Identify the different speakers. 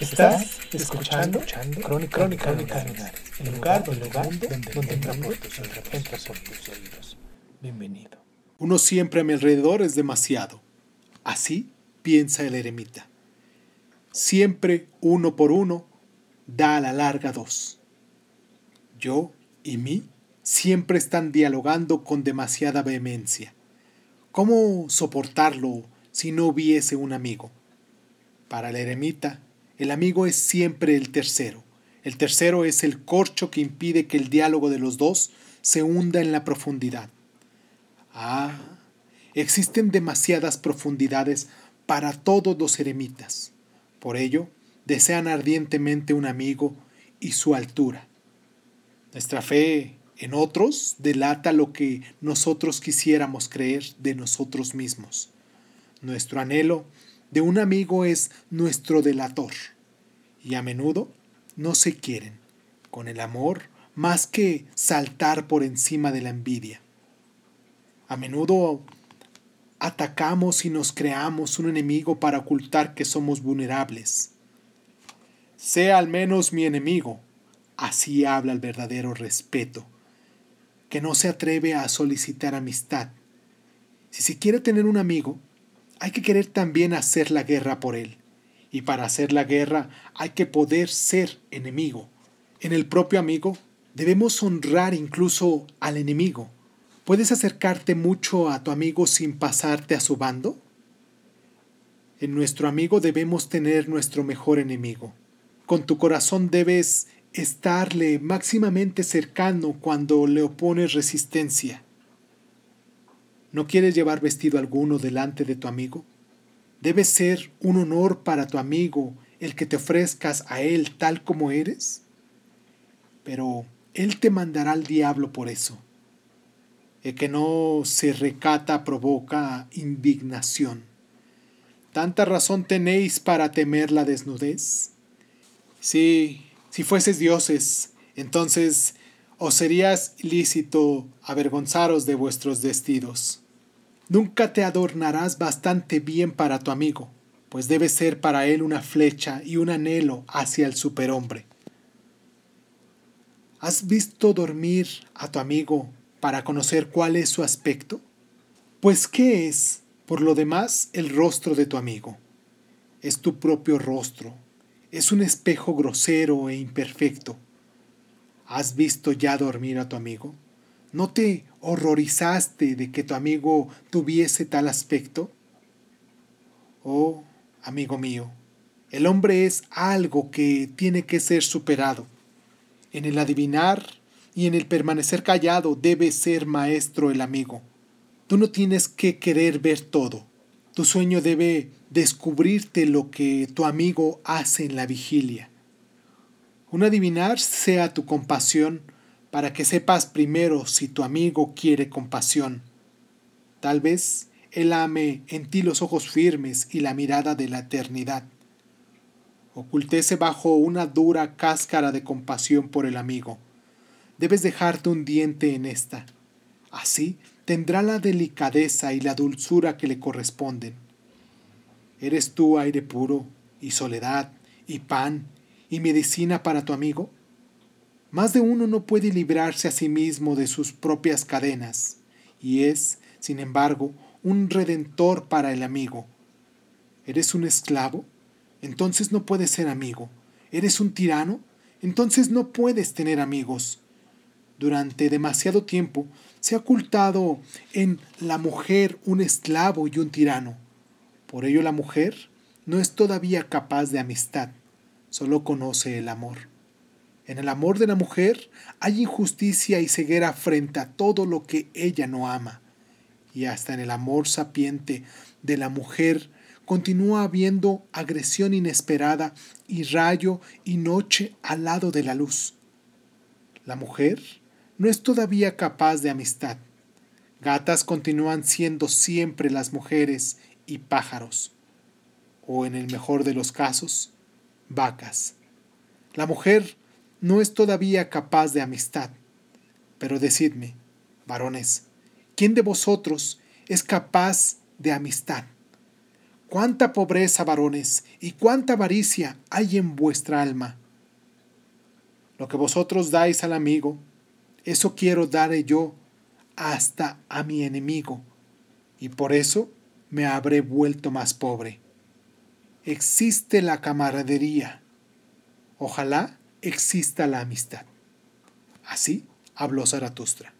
Speaker 1: Estás escuchando, Crónica, Crónica Lunares, el lugar, el lugar donde, donde entra por tus oídos, entra por tus oídos. Bienvenido.
Speaker 2: Uno siempre a mi alrededor es demasiado. Así piensa el eremita. Siempre uno por uno da a la larga dos. Yo y mí siempre están dialogando con demasiada vehemencia. ¿Cómo soportarlo si no hubiese un amigo? Para el eremita, el amigo es siempre el tercero. El tercero es el corcho que impide que el diálogo de los dos se hunda en la profundidad. Ah, existen demasiadas profundidades para todos los eremitas. Por ello, desean ardientemente un amigo y su altura. Nuestra fe en otros delata lo que nosotros quisiéramos creer de nosotros mismos. Nuestro anhelo de un amigo es nuestro delator. Y a menudo no se quieren, con el amor, más que saltar por encima de la envidia. A menudo atacamos y nos creamos un enemigo para ocultar que somos vulnerables. Sea al menos mi enemigo, así habla el verdadero respeto, que no se atreve a solicitar amistad. Si se quiere tener un amigo, hay que querer también hacer la guerra por él. Y para hacer la guerra hay que poder ser enemigo. En el propio amigo debemos honrar incluso al enemigo. ¿Puedes acercarte mucho a tu amigo sin pasarte a su bando? En nuestro amigo debemos tener nuestro mejor enemigo. Con tu corazón debes estarle máximamente cercano cuando le opones resistencia. ¿No quieres llevar vestido alguno delante de tu amigo? Debe ser un honor para tu amigo el que te ofrezcas a él tal como eres. Pero él te mandará al diablo por eso. El que no se recata provoca indignación. ¿Tanta razón tenéis para temer la desnudez? Sí, si fueses dioses, entonces os serías lícito avergonzaros de vuestros vestidos. Nunca te adornarás bastante bien para tu amigo, pues debe ser para él una flecha y un anhelo hacia el superhombre. ¿Has visto dormir a tu amigo para conocer cuál es su aspecto? Pues ¿qué es, por lo demás, el rostro de tu amigo? Es tu propio rostro, es un espejo grosero e imperfecto. ¿Has visto ya dormir a tu amigo? ¿No te horrorizaste de que tu amigo tuviese tal aspecto? Oh, amigo mío, el hombre es algo que tiene que ser superado. En el adivinar y en el permanecer callado debe ser maestro el amigo. Tú no tienes que querer ver todo. Tu sueño debe descubrirte lo que tu amigo hace en la vigilia. Un adivinar sea tu compasión para que sepas primero si tu amigo quiere compasión. Tal vez él ame en ti los ojos firmes y la mirada de la eternidad. Ocultese bajo una dura cáscara de compasión por el amigo. Debes dejarte un diente en esta. Así tendrá la delicadeza y la dulzura que le corresponden. ¿Eres tú aire puro y soledad y pan y medicina para tu amigo? Más de uno no puede librarse a sí mismo de sus propias cadenas, y es, sin embargo, un redentor para el amigo. ¿Eres un esclavo? Entonces no puedes ser amigo. ¿Eres un tirano? Entonces no puedes tener amigos. Durante demasiado tiempo se ha ocultado en la mujer un esclavo y un tirano. Por ello la mujer no es todavía capaz de amistad, solo conoce el amor. En el amor de la mujer hay injusticia y ceguera frente a todo lo que ella no ama. y hasta en el amor sapiente de la mujer continúa habiendo agresión inesperada y rayo y noche al lado de la luz. La mujer no es todavía capaz de amistad. Gatas continúan siendo siempre las mujeres y pájaros, o en el mejor de los casos, vacas. La mujer no es todavía capaz de amistad. Pero decidme, varones, ¿quién de vosotros es capaz de amistad? cuánta pobreza, varones, y cuánta avaricia hay en vuestra alma. Lo que vosotros dais al amigo, eso quiero daré yo hasta a mi enemigo, y por eso me habré vuelto más pobre. Existe la camaradería. Ojalá exista la amistad. Así habló Zaratustra.